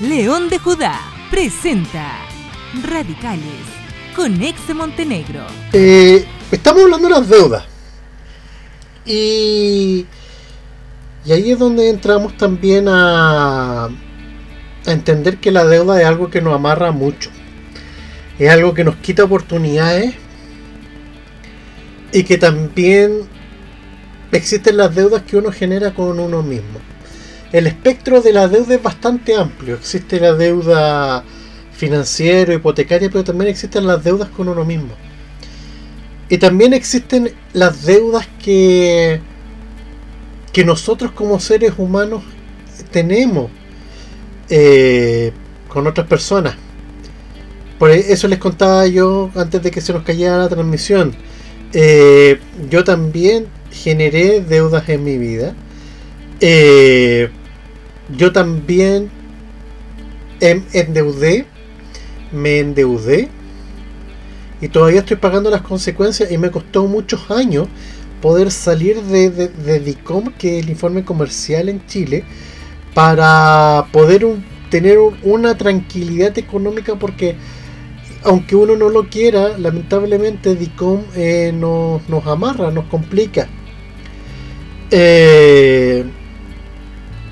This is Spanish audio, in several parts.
León de Judá presenta Radicales con ex Montenegro. Eh, estamos hablando de las deudas. Y, ahí es donde entramos también a entender que la deuda es algo que nos amarra mucho. Es algo que nos quita oportunidades y que también existen las deudas que uno genera con uno mismo el espectro de la deuda es bastante amplio. Existe la deuda financiera, hipotecaria, pero también existen las deudas con uno mismo. Y también existen las deudas que, que nosotros como seres humanos tenemos eh, con otras personas. Por eso les contaba yo antes de que se nos cayera la transmisión. Eh, yo también generé deudas en mi vida. Eh, yo también em, endeudé, me endeudé y todavía estoy pagando las consecuencias y me costó muchos años poder salir de, DICOM, que es el informe comercial en Chile, para poder tener una tranquilidad económica porque aunque uno no lo quiera, lamentablemente DICOM eh, nos, nos amarra, nos complica. Eh,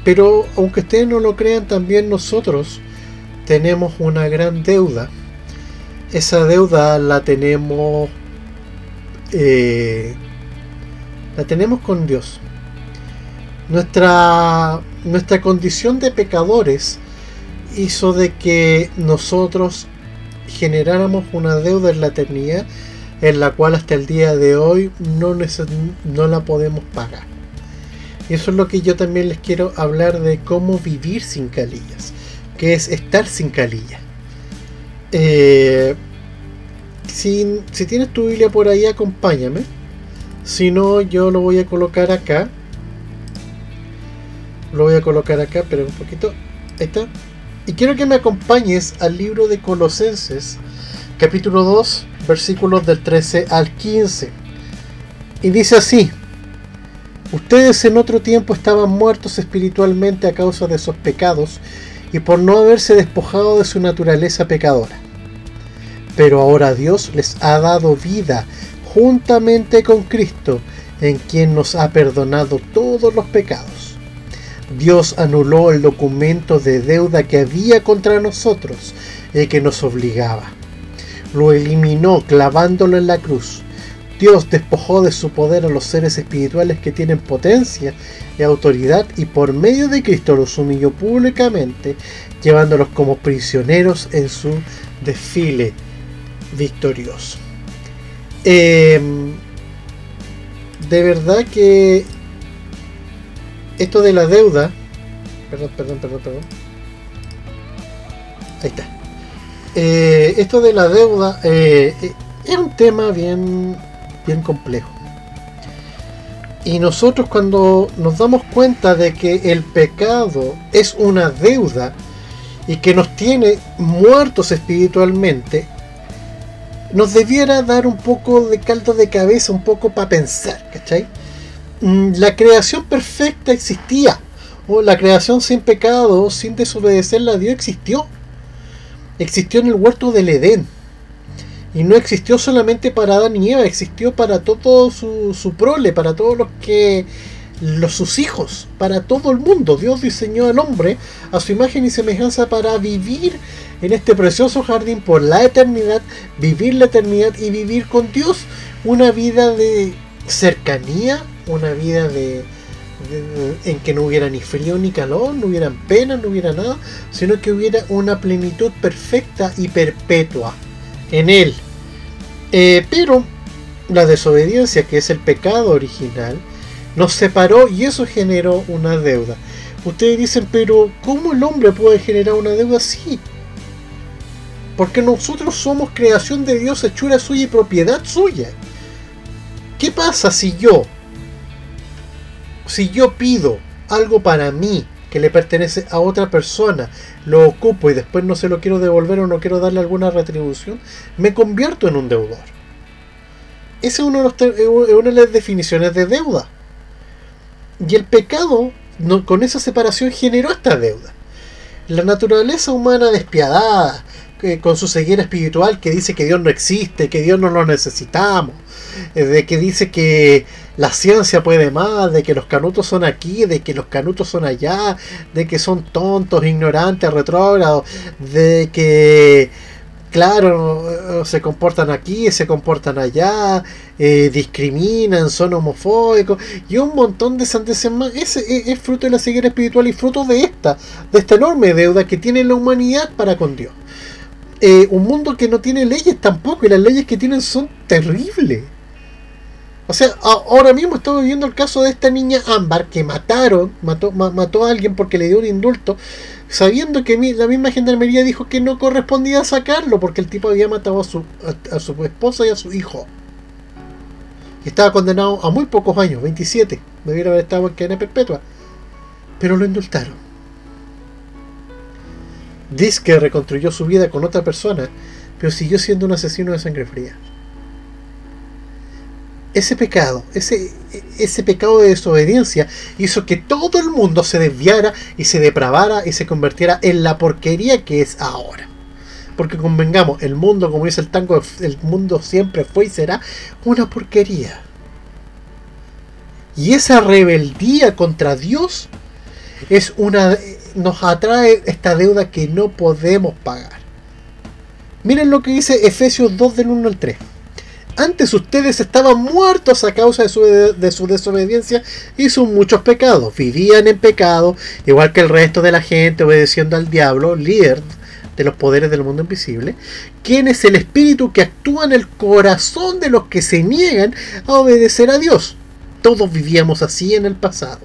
pero aunque ustedes no lo crean, también nosotros tenemos una gran deuda. Esa deuda la tenemos eh, la tenemos con Dios. Nuestra, nuestra condición de pecadores hizo de que nosotros generáramos una deuda en la eternidad en la cual hasta el día de hoy no, no la podemos pagar. Eso es lo que yo también les quiero hablar de cómo vivir sin calillas, que es estar sin calilla. Eh, si, si tienes tu Biblia por ahí, acompáñame. Si no, yo lo voy a colocar acá. Lo voy a colocar acá, pero un poquito. Ahí está. Y quiero que me acompañes al libro de Colosenses, capítulo 2, versículos del 13 al 15. Y dice así. Ustedes en otro tiempo estaban muertos espiritualmente a causa de sus pecados y por no haberse despojado de su naturaleza pecadora. Pero ahora Dios les ha dado vida juntamente con Cristo, en quien nos ha perdonado todos los pecados. Dios anuló el documento de deuda que había contra nosotros y que nos obligaba. Lo eliminó clavándolo en la cruz Dios despojó de su poder a los seres espirituales que tienen potencia y autoridad y por medio de Cristo los humilló públicamente, llevándolos como prisioneros en su desfile victorioso. Em, de verdad que esto de la deuda, perdón, perdón, perdón, perdón. Ahí está. Eh, esto de la deuda eh, eh, es un tema bien bien complejo. Y nosotros cuando nos damos cuenta de que el pecado es una deuda y que nos tiene muertos espiritualmente, nos debiera dar un poco de caldo de cabeza, un poco para pensar, ¿cachai? Mm, la creación perfecta existía, o la creación sin pecado, sin desobedecerle a Dios existió. Existió en el huerto del Edén y no existió solamente para Adán y Eva, existió para todo su, su prole, para todos los que los, sus hijos, para todo el mundo. Dios diseñó al hombre a su imagen y semejanza para vivir en este precioso jardín por la eternidad, vivir la eternidad y vivir con Dios una vida de cercanía, una vida de, en que no hubiera ni frío ni calor, no hubiera pena, no hubiera nada, sino que hubiera una plenitud perfecta y perpetua en él. Eh, pero la desobediencia, que es el pecado original, nos separó y eso generó una deuda. Ustedes dicen, pero ¿cómo el hombre puede generar una deuda así? Porque nosotros somos creación de Dios, hechura suya y propiedad suya. ¿Qué pasa si yo, si yo pido algo para mí que le pertenece a otra persona, lo ocupo y después no se lo quiero devolver o no quiero darle alguna retribución, me convierto en un deudor. Esa es una de, las definiciones de deuda. Y el pecado con esa separación generó esta deuda. La naturaleza humana despiadada, con su ceguera espiritual que dice que Dios no existe, que Dios no lo necesitamos, eh, de que dice que la ciencia puede más, de que los canutos son aquí, de que los canutos son allá, de que son tontos, ignorantes, retrógrados, de que, claro, se comportan aquí, se comportan allá, eh, discriminan, son homofóbicos y un montón de sandeces más. Ese es, fruto de la ceguera espiritual y fruto de esta, de esta enorme deuda que tiene la humanidad para con Dios. Eh, un mundo que no tiene leyes tampoco, y las leyes que tienen son terribles. O sea, ahora mismo estamos viendo el caso de esta niña Ámbar que mataron, mató, mató a alguien porque le dio un indulto, sabiendo que la misma gendarmería dijo que no correspondía sacarlo porque el tipo había matado a su, a, su esposa y a su hijo. Estaba condenado a muy pocos años, 27. Debiera haber estado en cadena perpetua. Pero lo indultaron. Dice que reconstruyó su vida con otra persona, pero siguió siendo un asesino de sangre fría. Ese pecado, ese, ese pecado de desobediencia hizo que todo el mundo se desviara y se depravara y se convirtiera en la porquería que es ahora. Porque convengamos, el mundo, como dice el tango, el mundo siempre fue y será una porquería. Y esa rebeldía contra Dios es una nos atrae esta deuda que no podemos pagar. Miren lo que dice Efesios 2 del 1 al 3. Antes ustedes estaban muertos a causa de su, de su, desobediencia y sus muchos pecados. Vivían en pecado, igual que el resto de la gente, obedeciendo al diablo, líder de los poderes del mundo invisible, quien es el espíritu que actúa en el corazón de los que se niegan a obedecer a Dios. Todos vivíamos así en el pasado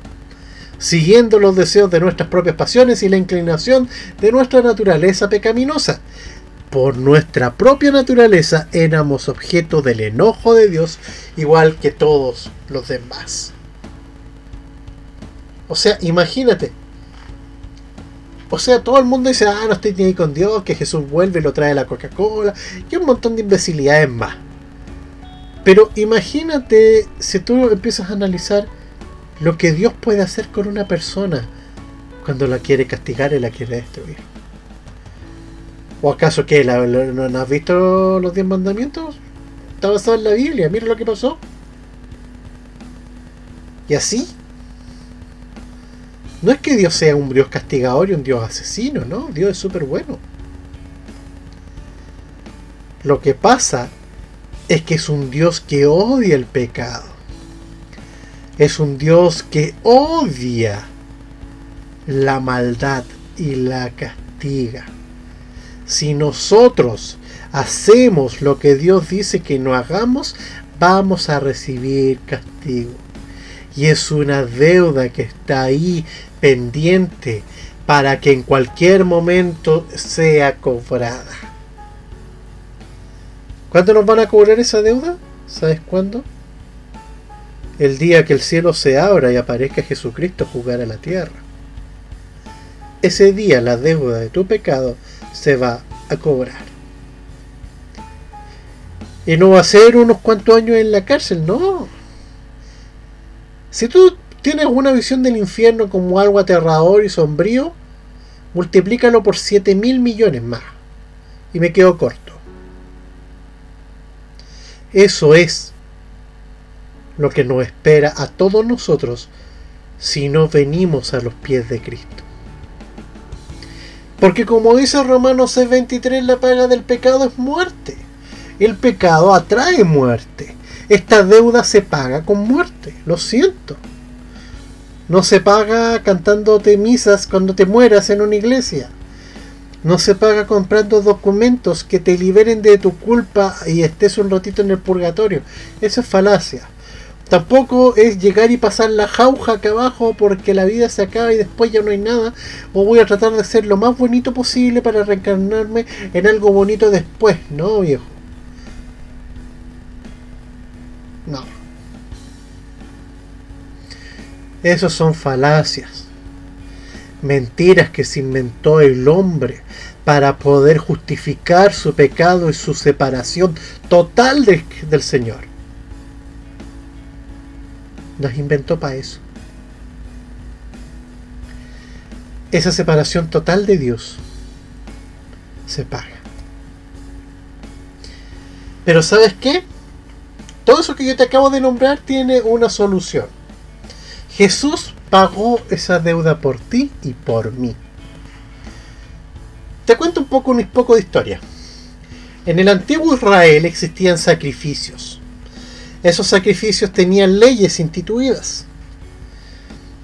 siguiendo los deseos de nuestras propias pasiones y la inclinación de nuestra naturaleza pecaminosa. Por nuestra propia naturaleza éramos objeto del enojo de Dios, igual que todos los demás. O sea, imagínate. O sea, todo el mundo dice, ah, no estoy ni ahí con Dios, que Jesús vuelve y lo trae la Coca-Cola, y un montón de imbecilidades más. Pero imagínate si tú empiezas a analizar lo que Dios puede hacer con una persona cuando la quiere castigar y la quiere destruir. ¿O acaso que no has visto los diez mandamientos? Está basado en la Biblia, mira lo que pasó. Y así. No es que Dios sea un Dios castigador y un Dios asesino, no, Dios es súper bueno. Lo que pasa es que es un Dios que odia el pecado es un Dios que odia la maldad y la castiga. Si nosotros hacemos lo que Dios dice que no hagamos, vamos a recibir castigo. Y es una deuda que está ahí pendiente para que en cualquier momento sea cobrada. ¿Cuándo nos van a cobrar esa deuda? ¿Sabes cuándo? El día que el cielo se abra y aparezca Jesucristo jugar a la tierra. Ese día la deuda de tu pecado se va a cobrar. Y no va a ser unos cuantos años en la cárcel, no. Si tú tienes una visión del infierno como algo aterrador y sombrío, multiplícalo por 7 mil millones más. Y me quedo corto. Eso es lo que nos espera a todos nosotros si no venimos a los pies de Cristo. Porque como dice Romanos 6:23, la paga del pecado es muerte. El pecado atrae muerte. Esta deuda se paga con muerte, lo siento. No se paga cantándote misas cuando te mueras en una iglesia. No se paga comprando documentos que te liberen de tu culpa y estés un ratito en el purgatorio. Eso es falacia. Tampoco es llegar y pasar la jauja acá abajo porque la vida se acaba y después ya no hay nada. O voy a tratar de ser lo más bonito posible para reencarnarme en algo bonito después, ¿no, viejo? No. Esos son falacias. Mentiras que se inventó el hombre para poder justificar su pecado y su separación total del Señor nos inventó para eso. esa separación total de Dios se paga. Pero ¿sabes qué? Todo eso que yo te acabo de nombrar tiene una solución. Jesús pagó esa deuda por ti y por mí. Te cuento un poco, un poco de historia. En el antiguo Israel existían sacrificios. Esos sacrificios tenían leyes instituidas.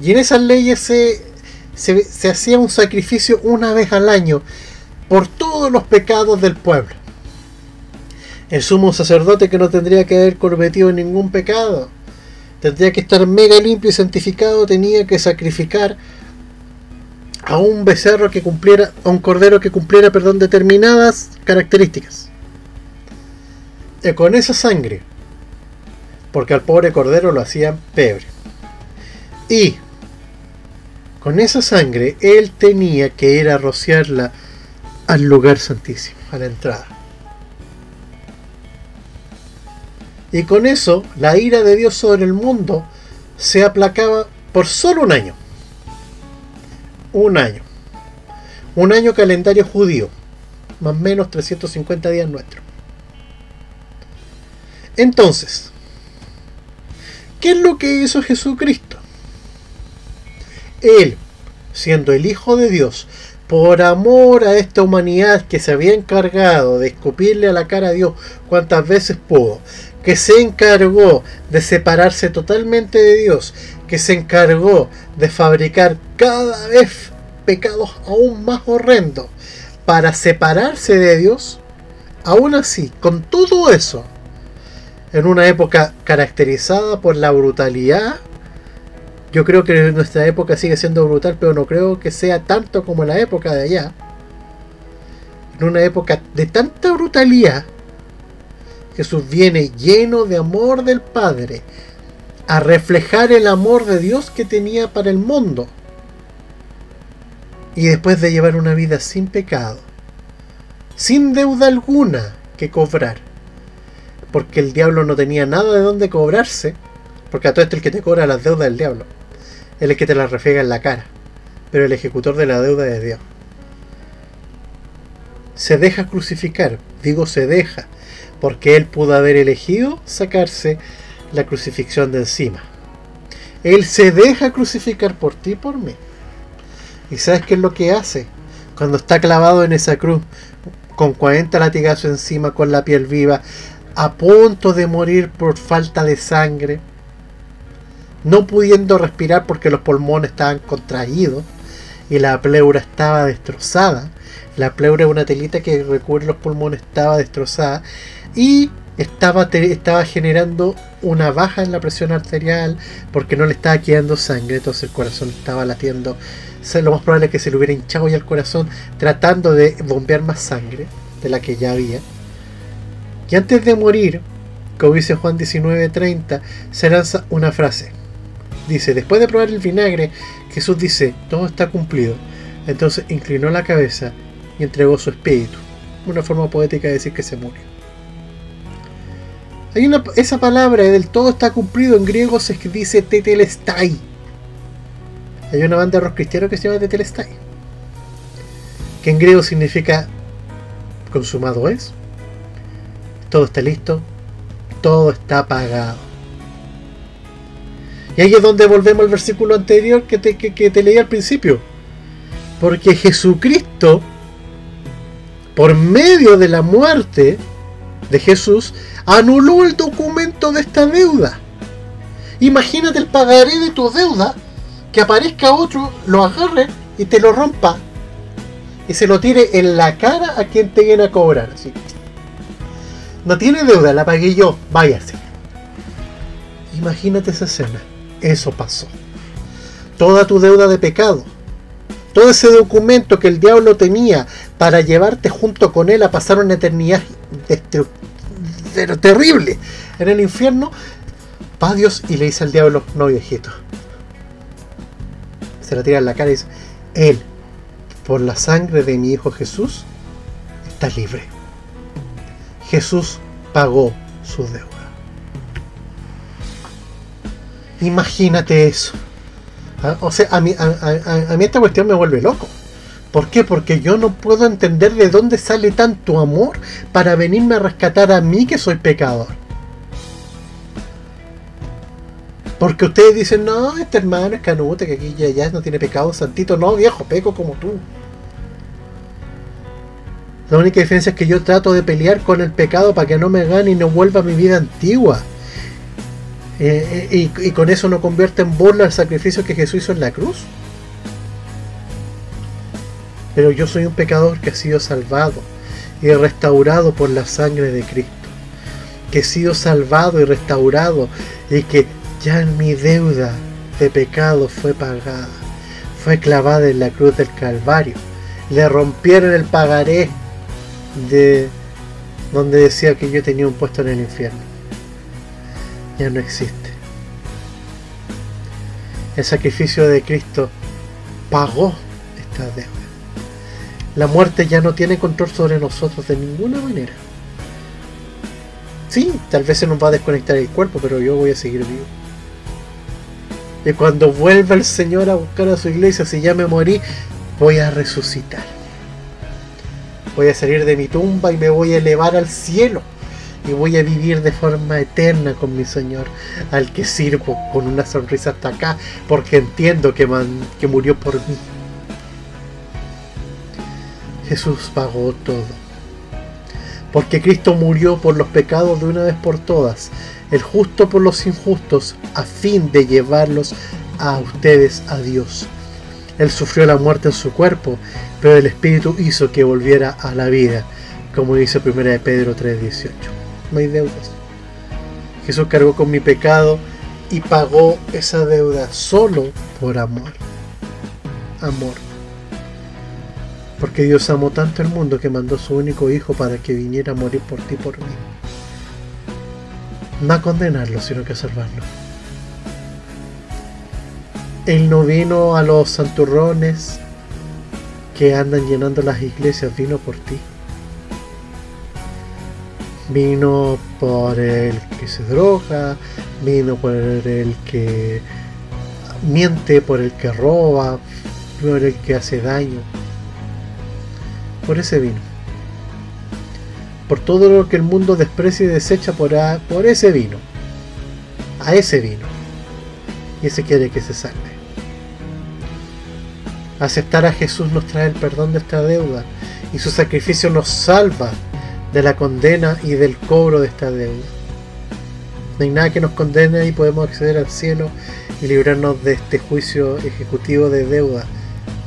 Y en esas leyes se, se, hacía un sacrificio una vez al año por todos los pecados del pueblo. El sumo sacerdote que no tendría que haber cometido ningún pecado, tendría que estar mega limpio y santificado, tenía que sacrificar a un becerro que cumpliera, a un cordero que cumpliera, perdón, determinadas características. Y con esa sangre, porque al pobre cordero lo hacían pebre. Y con esa sangre él tenía que ir a rociarla al lugar santísimo, a la entrada. Y con eso la ira de Dios sobre el mundo se aplacaba por solo un año. Un año. Un año calendario judío. Más o menos 350 días nuestros. Entonces, ¿qué es lo que hizo Jesucristo? Él, siendo el Hijo de Dios, por amor a esta humanidad que se había encargado de escupirle a la cara a Dios cuantas veces pudo, que se encargó de separarse totalmente de Dios, que se encargó de fabricar cada vez pecados aún más horrendos para separarse de Dios, aún así, con todo eso, en una época caracterizada por la brutalidad yo creo que nuestra época sigue siendo brutal, pero no creo que sea tanto como la época de allá. En una época de tanta brutalidad, Jesús viene lleno de amor del Padre a reflejar el amor de Dios que tenía para el mundo. Y después de llevar una vida sin pecado, sin deuda alguna que cobrar, porque el diablo no tenía nada de dónde cobrarse, porque a todo esto el que te cobra las deudas del diablo. Él es el que te la refriega en la cara, pero el ejecutor de la deuda es Dios. Se deja crucificar, digo se deja, porque él pudo haber elegido sacarse la crucifixión de encima. Él se deja crucificar por ti y por mí. ¿Y sabes qué es lo que hace? Cuando está clavado en esa cruz, con 40 latigazos encima, con la piel viva, a punto de morir por falta de sangre, no pudiendo respirar porque los pulmones estaban contraídos y la pleura estaba destrozada. La pleura es una telita que recubre los pulmones, estaba destrozada y estaba, estaba generando una baja en la presión arterial porque no le estaba quedando sangre, entonces el corazón estaba latiendo. lo más probable es que se le hubiera hinchado ya el corazón tratando de bombear más sangre de la que ya había. Y antes de morir, como dice Juan 19:30, se lanza una frase dice, después de probar el vinagre, Jesús dice, todo está cumplido. Entonces inclinó la cabeza y entregó su espíritu. Una forma poética de decir que se murió. Hay una, esa palabra del todo está cumplido en griego se dice tetelestai. Hay una banda de rock cristiano que se llama tetelestai. Que en griego significa consumado es. Todo está listo. Todo está pagado. Y ahí es donde volvemos al versículo anterior que te, que, te leí al principio. Porque Jesucristo, por medio de la muerte de Jesús, anuló el documento de esta deuda. Imagínate el pagaré de tu deuda, que aparezca otro, lo agarre y te lo rompa. Y se lo tire en la cara a quien te viene a cobrar. No tiene deuda, la pagué yo, váyase. Imagínate esa escena eso pasó. Toda tu deuda de pecado, todo ese documento que el diablo tenía para llevarte junto con él a pasar una eternidad terrible en el infierno, va Dios y le dice al diablo, no viejito. Se la tira en la cara y dice, Él, por la sangre de mi Hijo Jesús, está libre. Jesús pagó su deuda. Imagínate eso. Ah, o sea, a mí, a, mí esta cuestión me vuelve loco. ¿Por qué? Porque yo no puedo entender de dónde sale tanto amor para venirme a rescatar a mí que soy pecador. Porque ustedes dicen, no, este hermano es canute, que aquí ya, ya no tiene pecado, santito. No, viejo, peco como tú. La única diferencia es que yo trato de pelear con el pecado para que no me gane y no vuelva a mi vida antigua. Eh, eh, y, con eso no convierte en burla el sacrificio que Jesús hizo en la cruz. Pero yo soy un pecador que ha sido salvado y restaurado por la sangre de Cristo. Que he sido salvado y restaurado y que ya mi deuda de pecado fue pagada. Fue clavada en la cruz del Calvario. Le rompieron el pagaré de donde decía que yo tenía un puesto en el infierno ya no existe. El sacrificio de Cristo pagó esta deuda. La muerte ya no tiene control sobre nosotros de ninguna manera. Sí, tal vez se nos va a desconectar el cuerpo, pero yo voy a seguir vivo. Y cuando vuelva el Señor a buscar a su iglesia, si ya me morí, voy a resucitar. Voy a salir de mi tumba y me voy a elevar al cielo y voy a vivir de forma eterna con mi Señor, al que sirvo con una sonrisa hasta acá, porque entiendo que, que murió por mí. Jesús pagó todo. Porque Cristo murió por los pecados de una vez por todas, el justo por los injustos, a fin de llevarlos a ustedes a Dios. Él sufrió la muerte en su cuerpo, pero el Espíritu hizo que volviera a la vida, como dice 1 Pedro 3:18 no hay deudas. Jesús cargó con mi pecado y pagó esa deuda solo por amor. Amor. Porque Dios amó tanto el mundo que mandó a su único hijo para que viniera a morir por ti y por mí. No a condenarlo, sino que a salvarlo. Él no vino a los santurrones que andan llenando las iglesias, vino por ti vino por el que se droga, vino por el que miente, por el que roba, por el que hace daño. Por ese vino. Por todo lo que el mundo desprecia y desecha por, por ese vino. A ese vino. Y ese quiere que se salve. Aceptar a Jesús nos trae el perdón de esta deuda y su sacrificio nos salva de la condena y del cobro de esta deuda. No hay nada que nos condene y podemos acceder al cielo y librarnos de este juicio ejecutivo de deuda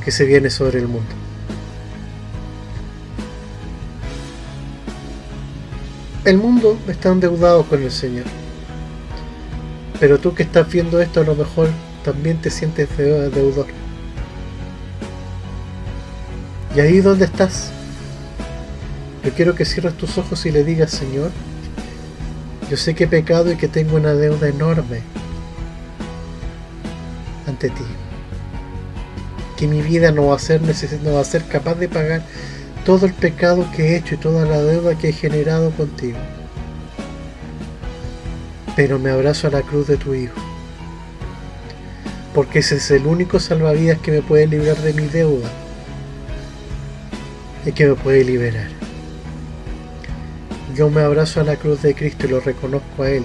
que se viene sobre el mundo. El mundo está endeudado con el Señor. Pero tú que estás viendo esto a lo mejor también te sientes deudor. Y ahí donde estás, yo quiero que cierres tus ojos y le digas, Señor, yo sé que he pecado y que tengo una deuda enorme ante ti. Que mi vida no va a ser no va a ser capaz de pagar todo el pecado que he hecho y toda la deuda que he generado contigo. Pero me abrazo a la cruz de tu Hijo. Porque ese es el único salvavidas que me puede librar de mi deuda. Y que me puede liberar. Yo me abrazo a la cruz de Cristo y lo reconozco a Él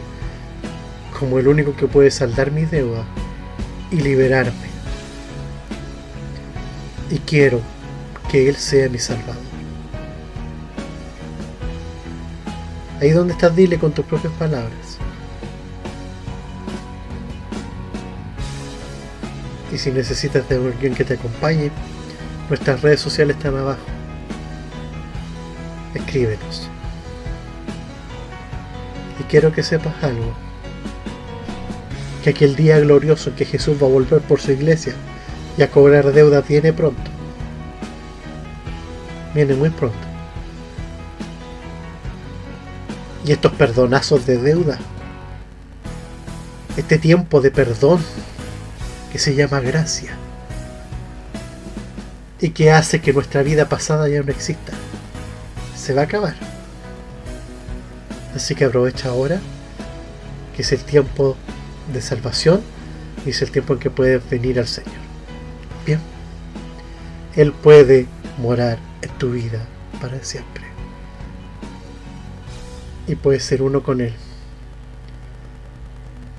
como el único que puede saldar mi deuda y liberarme. Y quiero que Él sea mi Salvador. Ahí donde estás, dile con tus propias palabras. Y si necesitas de alguien que te acompañe, nuestras redes sociales están abajo. Escríbenos quiero que sepas algo. Que aquel día glorioso en que Jesús va a volver por su iglesia y a cobrar deuda viene pronto. Viene muy pronto. Y estos perdonazos de deuda, este tiempo de perdón que se llama gracia y que hace que nuestra vida pasada ya no exista, se va a acabar. Así que aprovecha ahora, que es el tiempo de salvación, y es el tiempo en que puedes venir al Señor. Bien, Él puede morar en tu vida para siempre. Y puedes ser uno con Él.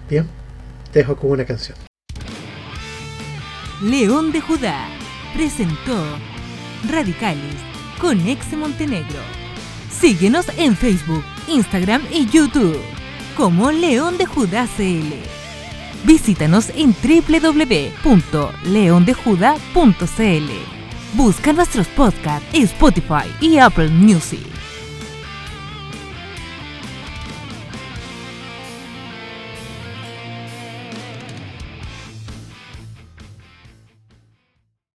Bien, te dejo con una canción. León de Judá presentó Radicales con Ex Montenegro. Síguenos en Facebook, Instagram y YouTube como León de Judá CL. Visítanos en www.leondejuda.cl. Busca nuestros podcasts en Spotify y Apple Music.